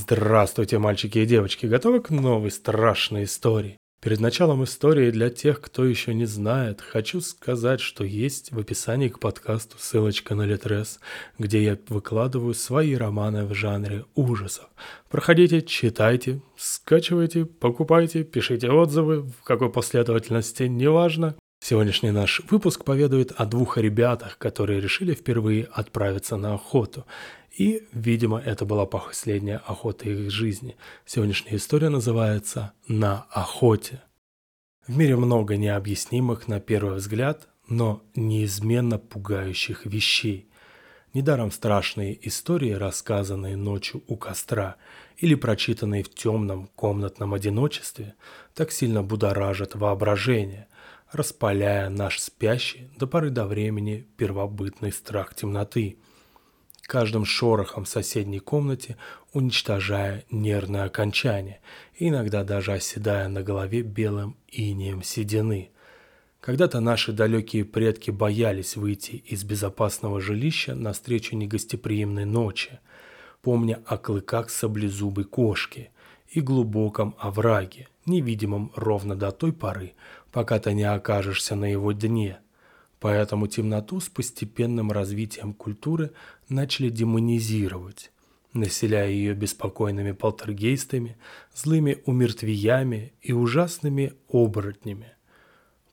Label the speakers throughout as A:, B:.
A: Здравствуйте, мальчики и девочки, готовы к новой страшной истории? Перед началом истории для тех, кто еще не знает, хочу сказать, что есть в описании к подкасту ссылочка на Литрес, где я выкладываю свои романы в жанре ужасов. Проходите, читайте, скачивайте, покупайте, пишите отзывы, в какой последовательности, неважно. Сегодняшний наш выпуск поведает о двух ребятах, которые решили впервые отправиться на охоту. И, видимо, это была последняя охота их жизни. Сегодняшняя история называется «На охоте». В мире много необъяснимых на первый взгляд, но неизменно пугающих вещей. Недаром страшные истории, рассказанные ночью у костра или прочитанные в темном комнатном одиночестве, так сильно будоражат воображение, распаляя наш спящий до поры до времени первобытный страх темноты – каждым шорохом в соседней комнате, уничтожая нервное окончание, иногда даже оседая на голове белым инием седины. Когда-то наши далекие предки боялись выйти из безопасного жилища навстречу негостеприимной ночи, помня о клыках саблезубой кошки и глубоком овраге, невидимом ровно до той поры, пока ты не окажешься на его дне – Поэтому темноту с постепенным развитием культуры начали демонизировать, населяя ее беспокойными полтергейстами, злыми умертвиями и ужасными оборотнями.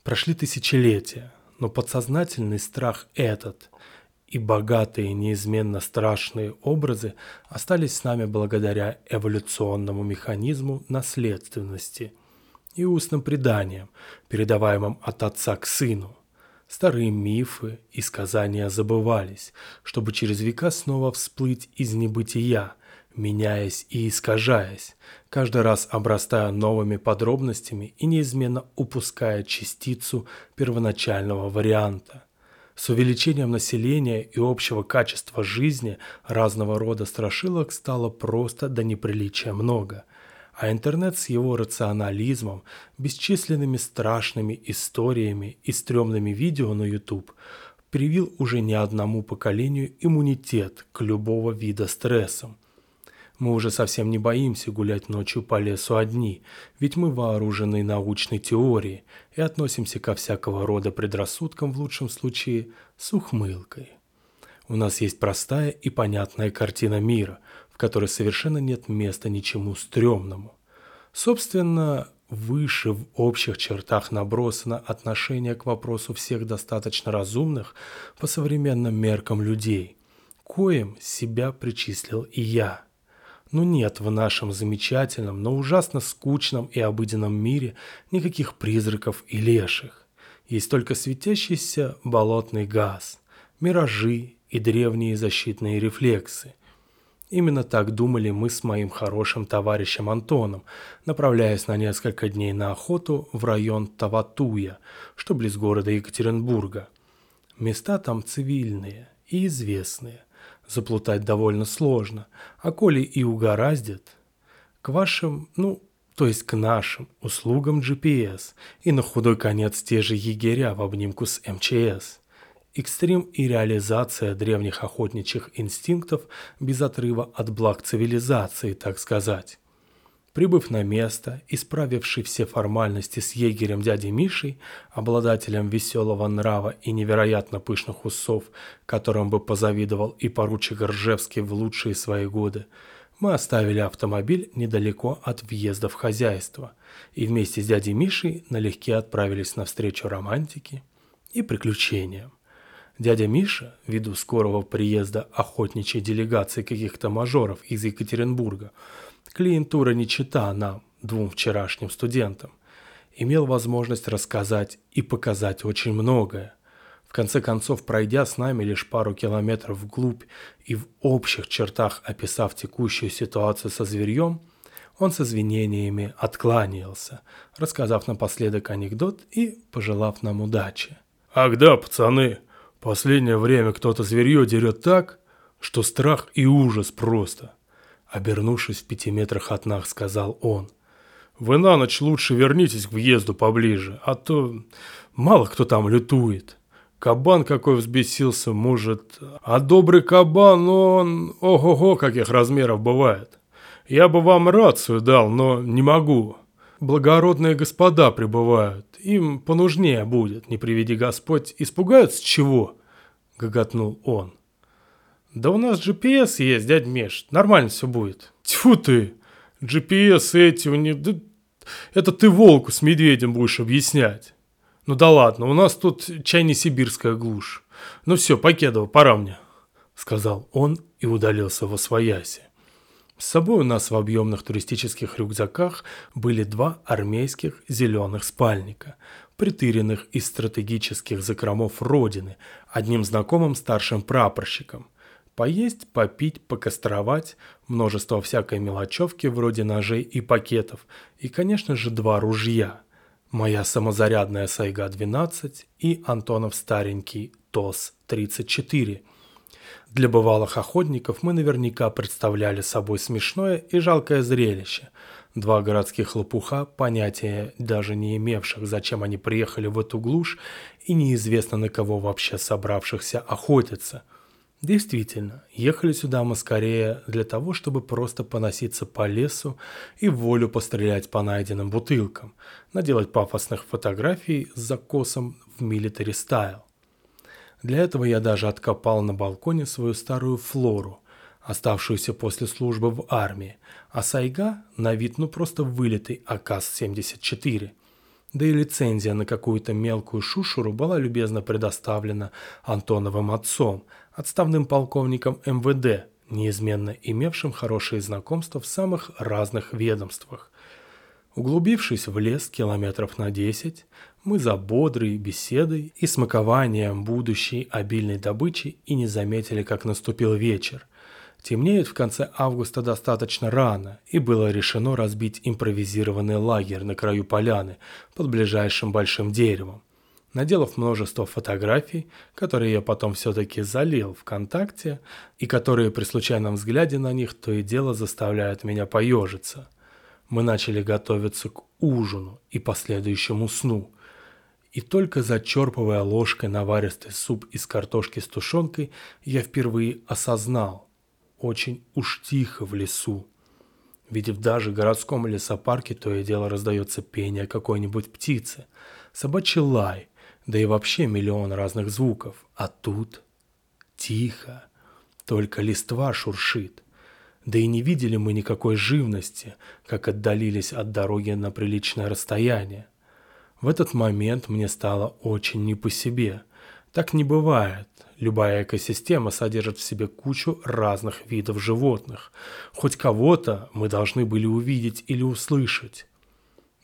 A: Прошли тысячелетия, но подсознательный страх этот и богатые неизменно страшные образы остались с нами благодаря эволюционному механизму наследственности и устным преданиям, передаваемым от отца к сыну – Старые мифы и сказания забывались, чтобы через века снова всплыть из небытия, меняясь и искажаясь, каждый раз обрастая новыми подробностями и неизменно упуская частицу первоначального варианта. С увеличением населения и общего качества жизни разного рода страшилок стало просто до неприличия много – а интернет с его рационализмом, бесчисленными страшными историями и стрёмными видео на YouTube привил уже не одному поколению иммунитет к любого вида стрессам. Мы уже совсем не боимся гулять ночью по лесу одни, ведь мы вооружены научной теорией и относимся ко всякого рода предрассудкам в лучшем случае с ухмылкой. У нас есть простая и понятная картина мира, в которой совершенно нет места ничему стрёмному. Собственно, выше в общих чертах набросано отношение к вопросу всех достаточно разумных по современным меркам людей, коим себя причислил и я. Но нет в нашем замечательном, но ужасно скучном и обыденном мире никаких призраков и леших. Есть только светящийся болотный газ, миражи и древние защитные рефлексы – Именно так думали мы с моим хорошим товарищем Антоном, направляясь на несколько дней на охоту в район Таватуя, что близ города Екатеринбурга. Места там цивильные и известные. Заплутать довольно сложно, а коли и угораздит, к вашим, ну, то есть к нашим услугам GPS и на худой конец те же егеря в обнимку с МЧС. Экстрим и реализация древних охотничьих инстинктов без отрыва от благ цивилизации, так сказать. Прибыв на место, исправивший все формальности с егерем дядей Мишей, обладателем веселого нрава и невероятно пышных усов, которым бы позавидовал и поручик Ржевский в лучшие свои годы, мы оставили автомобиль недалеко от въезда в хозяйство и вместе с дядей Мишей налегке отправились навстречу романтике и приключениям. Дядя Миша, ввиду скорого приезда охотничьей делегации каких-то мажоров из Екатеринбурга, клиентура не чита нам, двум вчерашним студентам, имел возможность рассказать и показать очень многое. В конце концов, пройдя с нами лишь пару километров вглубь и в общих чертах описав текущую ситуацию со зверьем, он с извинениями откланялся, рассказав напоследок анекдот и пожелав нам удачи.
B: «Ах да, пацаны!» Последнее время кто-то зверье дерет так, что страх и ужас просто. Обернувшись в пяти метрах от нас, сказал он. Вы на ночь лучше вернитесь к въезду поближе, а то мало кто там лютует. Кабан какой взбесился, может... А добрый кабан, он... Ого-го, каких размеров бывает. Я бы вам рацию дал, но не могу. Благородные господа прибывают, им понужнее будет, не приведи Господь. Испугаются чего?» — гоготнул он. «Да у нас GPS есть, дядь Меш, нормально все будет». «Тьфу ты! GPS эти у них... Да... Это ты волку с медведем будешь объяснять». «Ну да ладно, у нас тут чай не сибирская глушь. Ну все, Покедова, пора мне», — сказал он и удалился во свояси. С собой у нас в объемных туристических рюкзаках были два армейских зеленых спальника, притыренных из стратегических закромов Родины, одним знакомым старшим прапорщиком. Поесть, попить, покостровать, множество всякой мелочевки вроде ножей и пакетов, и, конечно же, два ружья. Моя самозарядная Сайга-12 и Антонов старенький ТОС-34 – для бывалых охотников мы наверняка представляли собой смешное и жалкое зрелище. Два городских лопуха, понятия даже не имевших, зачем они приехали в эту глушь, и неизвестно на кого вообще собравшихся охотиться. Действительно, ехали сюда мы скорее для того, чтобы просто поноситься по лесу и волю пострелять по найденным бутылкам, наделать пафосных фотографий с закосом в милитари стайл. Для этого я даже откопал на балконе свою старую флору, оставшуюся после службы в армии, а Сайга на вид ну просто вылитый АКАС-74. Да и лицензия на какую-то мелкую шушуру была любезно предоставлена Антоновым отцом, отставным полковником МВД, неизменно имевшим хорошие знакомства в самых разных ведомствах. Углубившись в лес километров на 10, мы за бодрой беседой и смакованием будущей обильной добычи и не заметили, как наступил вечер. Темнеет в конце августа достаточно рано, и было решено разбить импровизированный лагерь на краю поляны под ближайшим большим деревом. Наделав множество фотографий, которые я потом все-таки залил ВКонтакте, и которые при случайном взгляде на них то и дело заставляют меня поежиться. Мы начали готовиться к ужину и последующему сну – и только зачерпывая ложкой наваристый суп из картошки с тушенкой, я впервые осознал, очень уж тихо в лесу. Ведь в даже городском лесопарке то и дело раздается пение какой-нибудь птицы, собачий лай, да и вообще миллион разных звуков. А тут тихо, только листва шуршит. Да и не видели мы никакой живности, как отдалились от дороги на приличное расстояние. В этот момент мне стало очень не по себе. Так не бывает. Любая экосистема содержит в себе кучу разных видов животных. Хоть кого-то мы должны были увидеть или услышать.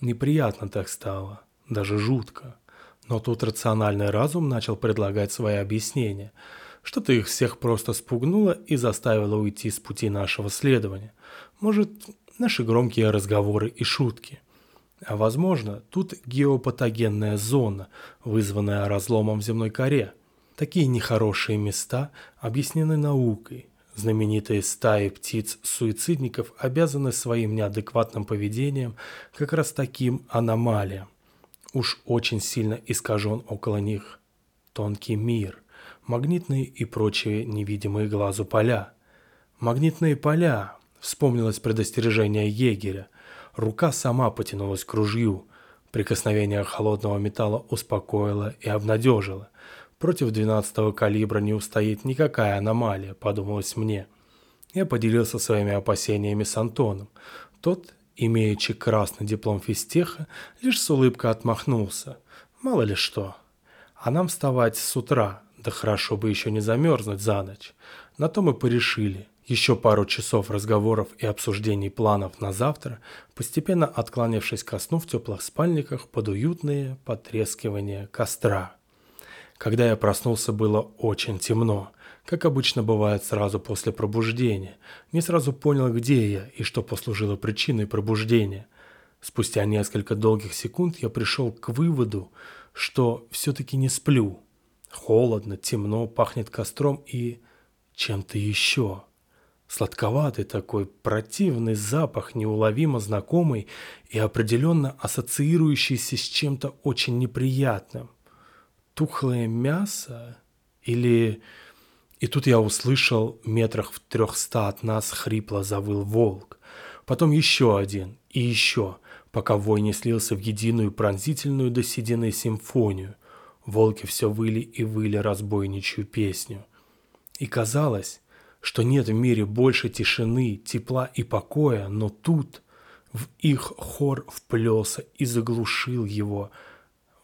B: Неприятно так стало, даже жутко. Но тут рациональный разум начал предлагать свои объяснения. Что-то их всех просто спугнуло и заставило уйти с пути нашего следования. Может, наши громкие разговоры и шутки – возможно, тут геопатогенная зона, вызванная разломом в земной коре. Такие нехорошие места объяснены наукой. Знаменитые стаи птиц-суицидников обязаны своим неадекватным поведением как раз таким аномалиям. Уж очень сильно искажен около них тонкий мир, магнитные и прочие невидимые глазу поля. Магнитные поля, вспомнилось предостережение егеря – Рука сама потянулась к ружью. Прикосновение холодного металла успокоило и обнадежило. Против 12-го калибра не устоит никакая аномалия, подумалось мне. Я поделился своими опасениями с Антоном. Тот, имеючи красный диплом физтеха, лишь с улыбкой отмахнулся. Мало ли что. А нам вставать с утра, да хорошо бы еще не замерзнуть за ночь. На то мы порешили. Еще пару часов разговоров и обсуждений планов на завтра, постепенно отклонившись ко сну в теплых спальниках под уютные потрескивания костра. Когда я проснулся, было очень темно, как обычно бывает сразу после пробуждения. Не сразу понял, где я и что послужило причиной пробуждения. Спустя несколько долгих секунд я пришел к выводу, что все-таки не сплю. Холодно, темно, пахнет костром и чем-то еще. Сладковатый такой, противный запах, неуловимо знакомый и определенно ассоциирующийся с чем-то очень неприятным. Тухлое мясо? Или... И тут я услышал, метрах в трехста от нас хрипло завыл волк.
A: Потом еще один и еще, пока вой не слился в единую пронзительную до седины симфонию. Волки все выли и выли разбойничью песню. И казалось, что нет в мире больше тишины, тепла и покоя, но тут в их хор вплелся и заглушил его.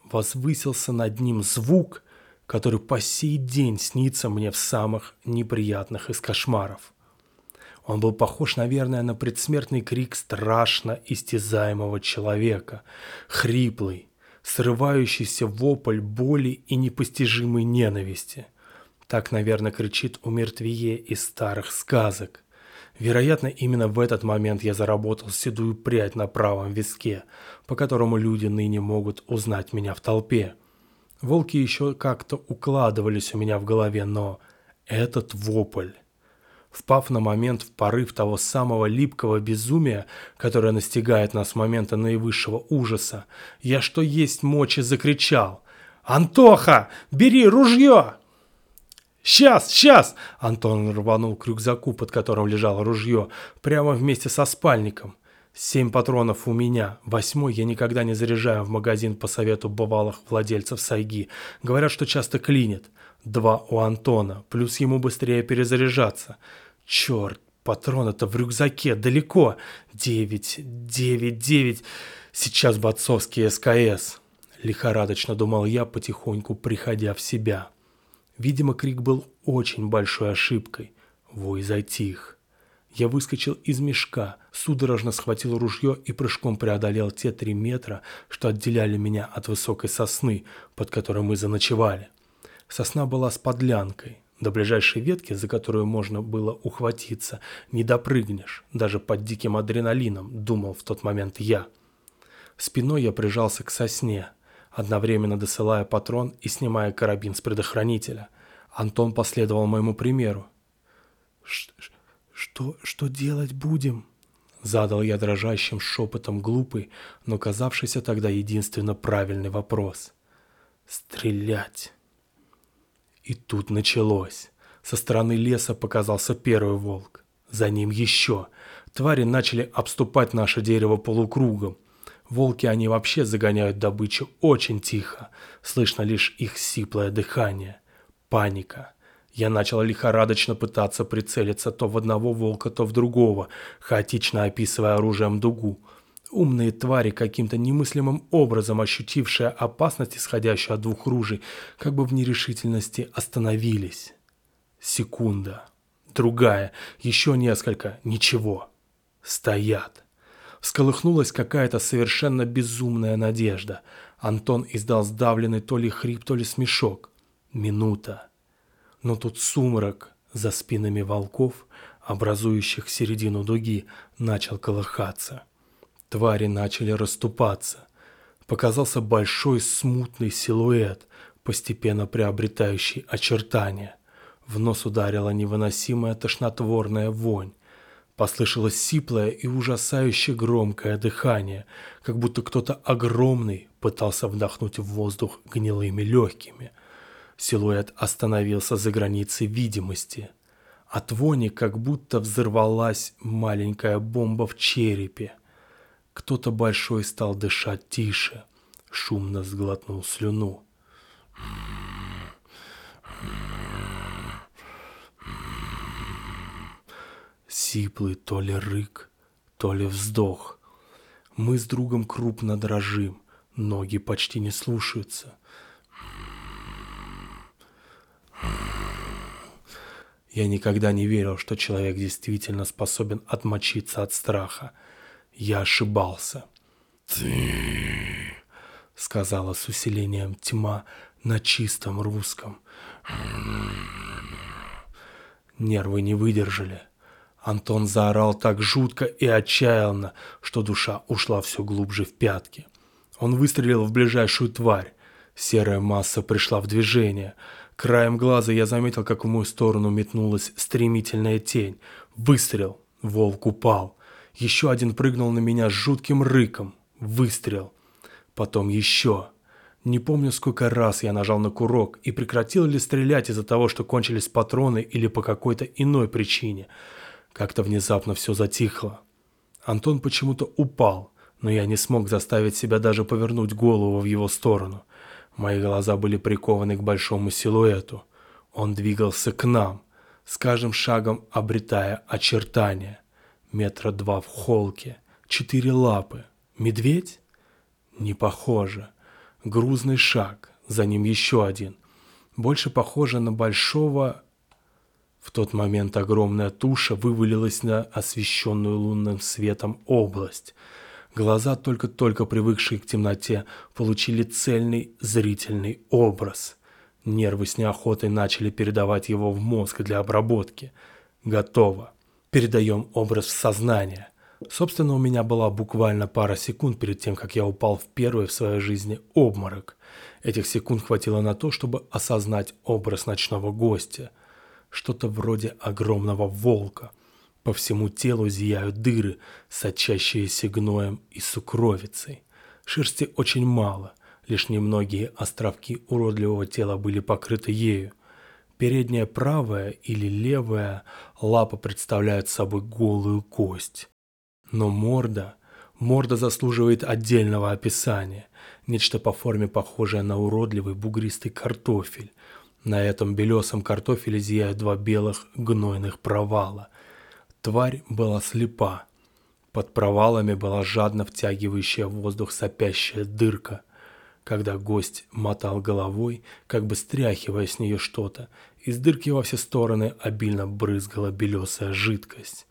A: Возвысился над ним звук, который по сей день снится мне в самых неприятных из кошмаров. Он был похож, наверное, на предсмертный крик страшно истязаемого человека, хриплый, срывающийся вопль боли и непостижимой ненависти. Так, наверное, кричит у мертвее из старых сказок. Вероятно, именно в этот момент я заработал седую прядь на правом виске, по которому люди ныне могут узнать меня в толпе. Волки еще как-то укладывались у меня в голове, но этот вопль... Впав на момент в порыв того самого липкого безумия, которое настигает нас с момента наивысшего ужаса, я что есть мочи закричал «Антоха, бери ружье!» «Сейчас, сейчас!» Антон рванул к рюкзаку, под которым лежало ружье, прямо вместе со спальником. Семь патронов у меня. Восьмой я никогда не заряжаю в магазин по совету бывалых владельцев сайги. Говорят, что часто клинит. Два у Антона, плюс ему быстрее перезаряжаться. Черт, патроны-то в рюкзаке, далеко. Девять, девять, девять. Сейчас бы отцовский СКС. Лихорадочно думал я, потихоньку приходя в себя. Видимо, крик был очень большой ошибкой. Вой затих. Я выскочил из мешка, судорожно схватил ружье и прыжком преодолел те три метра, что отделяли меня от высокой сосны, под которой мы заночевали. Сосна была с подлянкой. До ближайшей ветки, за которую можно было ухватиться, не допрыгнешь, даже под диким адреналином, думал в тот момент я. Спиной я прижался к сосне, одновременно досылая патрон и снимая карабин с предохранителя. Антон последовал моему примеру. «Что, что делать будем?» Задал я дрожащим шепотом глупый, но казавшийся тогда единственно правильный вопрос. «Стрелять!» И тут началось. Со стороны леса показался первый волк. За ним еще. Твари начали обступать наше дерево полукругом. Волки они вообще загоняют добычу очень тихо. Слышно лишь их сиплое дыхание. Паника. Я начал лихорадочно пытаться прицелиться то в одного волка, то в другого, хаотично описывая оружием дугу. Умные твари, каким-то немыслимым образом ощутившие опасность, исходящую от двух ружей, как бы в нерешительности остановились. Секунда. Другая. Еще несколько. Ничего. Стоят. Всколыхнулась какая-то совершенно безумная надежда. Антон издал сдавленный то ли хрип, то ли смешок. Минута. Но тут сумрак за спинами волков, образующих середину дуги, начал колыхаться. Твари начали расступаться. Показался большой смутный силуэт, постепенно приобретающий очертания. В нос ударила невыносимая тошнотворная вонь. Послышалось сиплое и ужасающе громкое дыхание, как будто кто-то огромный пытался вдохнуть в воздух гнилыми легкими. Силуэт остановился за границей видимости. От вони как будто взорвалась маленькая бомба в черепе. Кто-то большой стал дышать тише, шумно сглотнул слюну. Сиплый то ли рык, то ли вздох. Мы с другом крупно дрожим, ноги почти не слушаются. Я никогда не верил, что человек действительно способен отмочиться от страха. Я ошибался. «Ты...» — сказала с усилением тьма на чистом русском. Нервы не выдержали. Антон заорал так жутко и отчаянно, что душа ушла все глубже в пятки. Он выстрелил в ближайшую тварь. Серая масса пришла в движение. Краем глаза я заметил, как в мою сторону метнулась стремительная тень. Выстрел. Волк упал. Еще один прыгнул на меня с жутким рыком. Выстрел. Потом еще. Не помню, сколько раз я нажал на курок и прекратил ли стрелять из-за того, что кончились патроны или по какой-то иной причине. Как-то внезапно все затихло. Антон почему-то упал, но я не смог заставить себя даже повернуть голову в его сторону. Мои глаза были прикованы к большому силуэту. Он двигался к нам, с каждым шагом обретая очертания. Метра два в холке, четыре лапы. Медведь? Не похоже. Грузный шаг, за ним еще один. Больше похоже на большого... В тот момент огромная туша вывалилась на освещенную лунным светом область. Глаза, только-только привыкшие к темноте, получили цельный зрительный образ. Нервы с неохотой начали передавать его в мозг для обработки. Готово. Передаем образ в сознание. Собственно, у меня была буквально пара секунд перед тем, как я упал в первый в своей жизни обморок. Этих секунд хватило на то, чтобы осознать образ ночного гостя. Что-то вроде огромного волка. По всему телу зияют дыры, сочащиеся гноем и сукровицей. Шерсти очень мало, лишь немногие островки уродливого тела были покрыты ею. Передняя правая или левая лапа представляют собой голую кость. Но морда, морда заслуживает отдельного описания. Нечто по форме похожее на уродливый бугристый картофель. На этом белесом картофеле зияют два белых гнойных провала. Тварь была слепа. Под провалами была жадно втягивающая воздух сопящая дырка. Когда гость мотал головой, как бы стряхивая с нее что-то, из дырки во все стороны обильно брызгала белесая жидкость.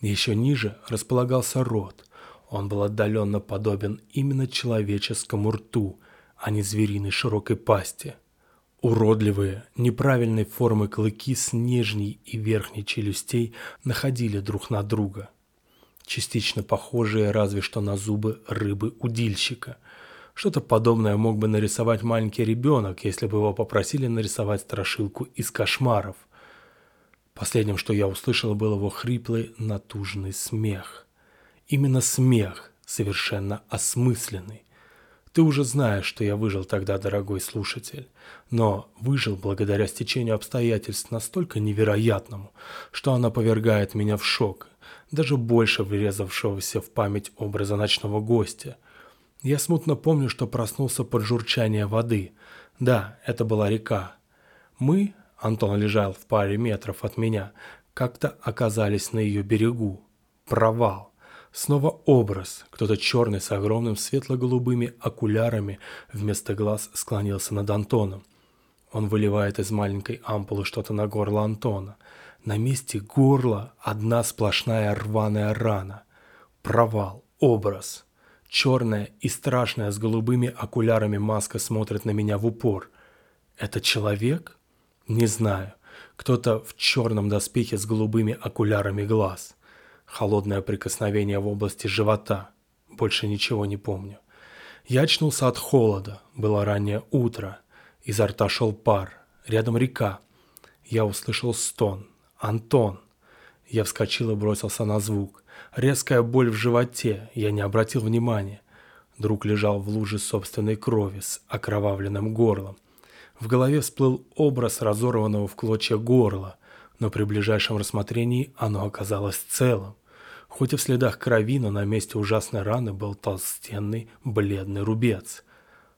A: Еще ниже располагался рот. Он был отдаленно подобен именно человеческому рту, а не звериной широкой пасти. Уродливые, неправильной формы клыки с нижней и верхней челюстей находили друг на друга. Частично похожие разве что на зубы рыбы-удильщика. Что-то подобное мог бы нарисовать маленький ребенок, если бы его попросили нарисовать страшилку из кошмаров. Последним, что я услышал, был его хриплый, натужный смех. Именно смех, совершенно осмысленный. Ты уже знаешь, что я выжил тогда, дорогой слушатель. Но выжил благодаря стечению обстоятельств настолько невероятному, что она повергает меня в шок, даже больше врезавшегося в память образа ночного гостя. Я смутно помню, что проснулся под журчание воды. Да, это была река. Мы, Антон лежал в паре метров от меня, как-то оказались на ее берегу. Провал. Снова образ. Кто-то черный с огромным светло-голубыми окулярами вместо глаз склонился над Антоном. Он выливает из маленькой ампулы что-то на горло Антона. На месте горла одна сплошная рваная рана. Провал. Образ. Черная и страшная с голубыми окулярами маска смотрит на меня в упор. Это человек? Не знаю. Кто-то в черном доспехе с голубыми окулярами глаз. Холодное прикосновение в области живота. Больше ничего не помню. Я очнулся от холода. Было раннее утро. Изо рта шел пар. Рядом река. Я услышал стон. «Антон!» Я вскочил и бросился на звук. Резкая боль в животе. Я не обратил внимания. Друг лежал в луже собственной крови с окровавленным горлом. В голове всплыл образ разорванного в клочья горла, но при ближайшем рассмотрении оно оказалось целым. Хоть и в следах крови, но на месте ужасной раны был толстенный бледный рубец.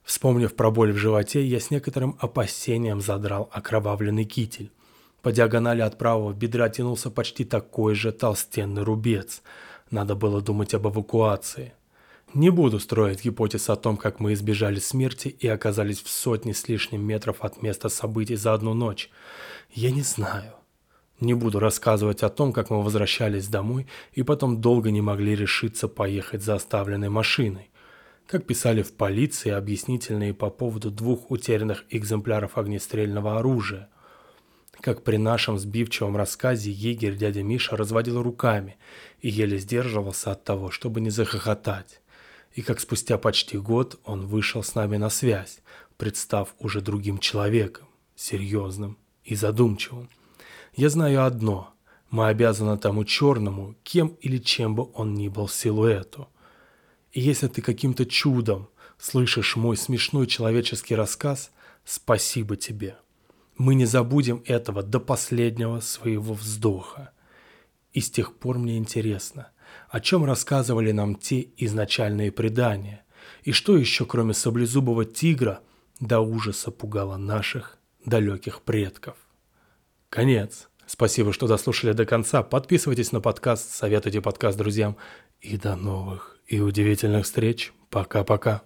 A: Вспомнив про боль в животе, я с некоторым опасением задрал окровавленный китель. По диагонали от правого бедра тянулся почти такой же толстенный рубец. Надо было думать об эвакуации. Не буду строить гипотез о том, как мы избежали смерти и оказались в сотне с лишним метров от места событий за одну ночь. Я не знаю. Не буду рассказывать о том, как мы возвращались домой и потом долго не могли решиться поехать за оставленной машиной. Как писали в полиции объяснительные по поводу двух утерянных экземпляров огнестрельного оружия. Как при нашем сбивчивом рассказе егерь дядя Миша разводил руками и еле сдерживался от того, чтобы не захохотать и как спустя почти год он вышел с нами на связь, представ уже другим человеком, серьезным и задумчивым. Я знаю одно – мы обязаны тому черному, кем или чем бы он ни был силуэту. И если ты каким-то чудом слышишь мой смешной человеческий рассказ, спасибо тебе. Мы не забудем этого до последнего своего вздоха. И с тех пор мне интересно – о чем рассказывали нам те изначальные предания, и что еще, кроме саблезубого тигра, до ужаса пугало наших далеких предков. Конец. Спасибо, что дослушали до конца. Подписывайтесь на подкаст, советуйте подкаст друзьям. И до новых и удивительных встреч. Пока-пока.